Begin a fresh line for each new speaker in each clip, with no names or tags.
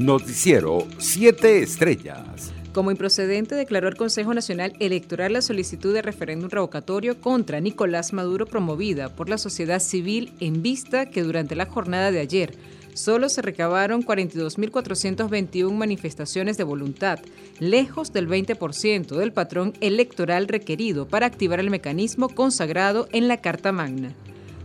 Noticiero 7 Estrellas.
Como improcedente declaró el Consejo Nacional Electoral la solicitud de referéndum revocatorio contra Nicolás Maduro promovida por la sociedad civil en vista que durante la jornada de ayer solo se recabaron 42.421 manifestaciones de voluntad, lejos del 20% del patrón electoral requerido para activar el mecanismo consagrado en la Carta Magna.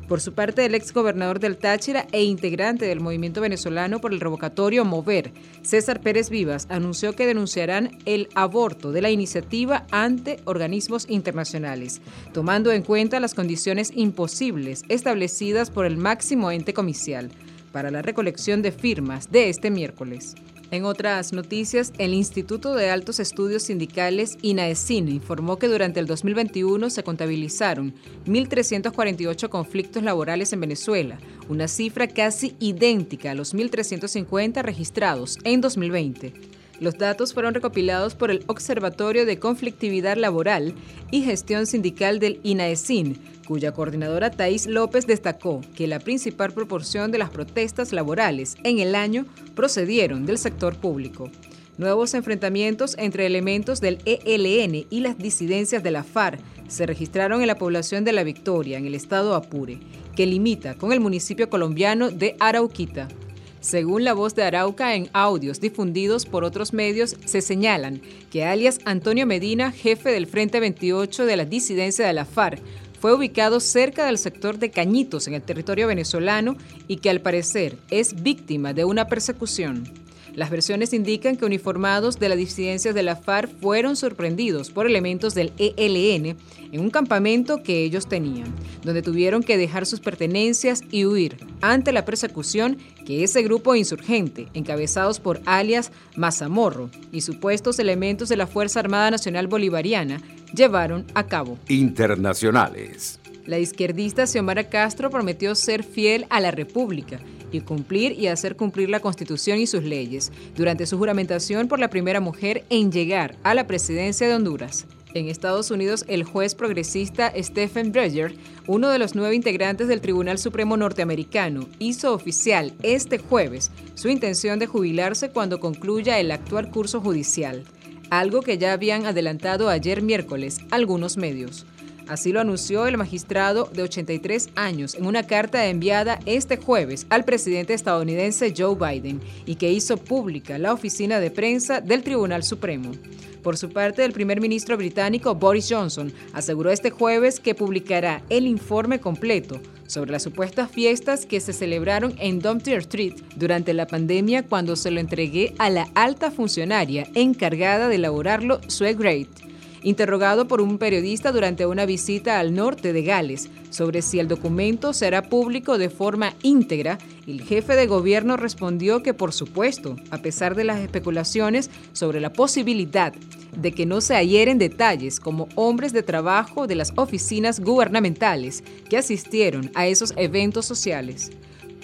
Por su parte, el ex gobernador del Táchira e integrante del movimiento venezolano por el revocatorio Mover, César Pérez Vivas, anunció que denunciarán el aborto de la iniciativa ante organismos internacionales, tomando en cuenta las condiciones imposibles establecidas por el máximo ente comicial para la recolección de firmas de este miércoles. En otras noticias, el Instituto de Altos Estudios Sindicales INAESIN informó que durante el 2021 se contabilizaron 1.348 conflictos laborales en Venezuela, una cifra casi idéntica a los 1.350 registrados en 2020. Los datos fueron recopilados por el Observatorio de Conflictividad Laboral y Gestión Sindical del INAESIN, cuya coordinadora Thais López destacó que la principal proporción de las protestas laborales en el año procedieron del sector público. Nuevos enfrentamientos entre elementos del ELN y las disidencias de la FARC se registraron en la población de La Victoria, en el estado Apure, que limita con el municipio colombiano de Arauquita. Según la voz de Arauca en audios difundidos por otros medios, se señalan que alias Antonio Medina, jefe del Frente 28 de la disidencia de la FARC, fue ubicado cerca del sector de Cañitos en el territorio venezolano y que al parecer es víctima de una persecución. Las versiones indican que uniformados de las disidencias de la FARC fueron sorprendidos por elementos del ELN en un campamento que ellos tenían, donde tuvieron que dejar sus pertenencias y huir ante la persecución que ese grupo insurgente, encabezados por alias Mazamorro y supuestos elementos de la Fuerza Armada Nacional Bolivariana, llevaron a cabo.
Internacionales.
La izquierdista Xiomara Castro prometió ser fiel a la República y cumplir y hacer cumplir la Constitución y sus leyes durante su juramentación por la primera mujer en llegar a la presidencia de Honduras. En Estados Unidos, el juez progresista Stephen Breyer, uno de los nueve integrantes del Tribunal Supremo norteamericano, hizo oficial este jueves su intención de jubilarse cuando concluya el actual curso judicial, algo que ya habían adelantado ayer miércoles algunos medios. Así lo anunció el magistrado de 83 años en una carta enviada este jueves al presidente estadounidense Joe Biden y que hizo pública la oficina de prensa del Tribunal Supremo. Por su parte, el primer ministro británico Boris Johnson aseguró este jueves que publicará el informe completo sobre las supuestas fiestas que se celebraron en Domtier Street durante la pandemia cuando se lo entregué a la alta funcionaria encargada de elaborarlo, Sue Great interrogado por un periodista durante una visita al norte de Gales sobre si el documento será público de forma íntegra, el jefe de gobierno respondió que por supuesto, a pesar de las especulaciones sobre la posibilidad de que no se hieren detalles como hombres de trabajo de las oficinas gubernamentales que asistieron a esos eventos sociales.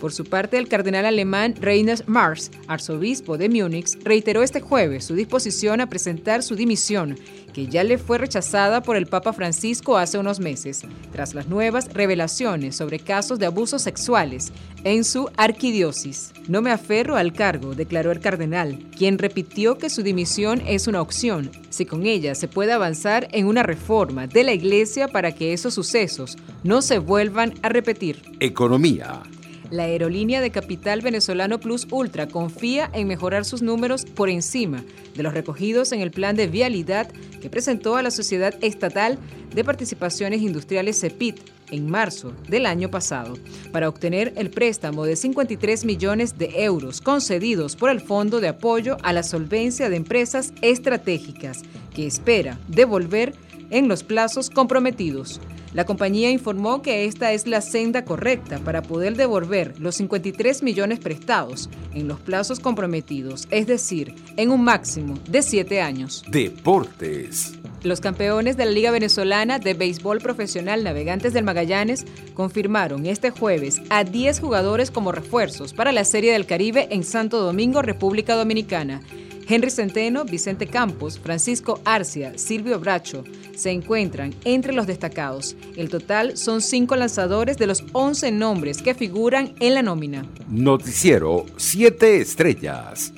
Por su parte, el cardenal alemán Reinhard Mars, arzobispo de Múnich, reiteró este jueves su disposición a presentar su dimisión, que ya le fue rechazada por el Papa Francisco hace unos meses, tras las nuevas revelaciones sobre casos de abusos sexuales en su arquidiócesis. No me aferro al cargo, declaró el cardenal, quien repitió que su dimisión es una opción, si con ella se puede avanzar en una reforma de la Iglesia para que esos sucesos no se vuelvan a repetir.
Economía.
La aerolínea de capital venezolano Plus Ultra confía en mejorar sus números por encima de los recogidos en el plan de vialidad que presentó a la Sociedad Estatal de Participaciones Industriales CEPIT en marzo del año pasado, para obtener el préstamo de 53 millones de euros concedidos por el Fondo de Apoyo a la Solvencia de Empresas Estratégicas, que espera devolver en los plazos comprometidos. La compañía informó que esta es la senda correcta para poder devolver los 53 millones prestados en los plazos comprometidos, es decir, en un máximo de siete años.
Deportes.
Los campeones de la Liga Venezolana de Béisbol Profesional Navegantes del Magallanes confirmaron este jueves a 10 jugadores como refuerzos para la Serie del Caribe en Santo Domingo, República Dominicana. Henry Centeno, Vicente Campos, Francisco Arcia, Silvio Bracho se encuentran entre los destacados. El total son cinco lanzadores de los 11 nombres que figuran en la nómina.
Noticiero 7 Estrellas.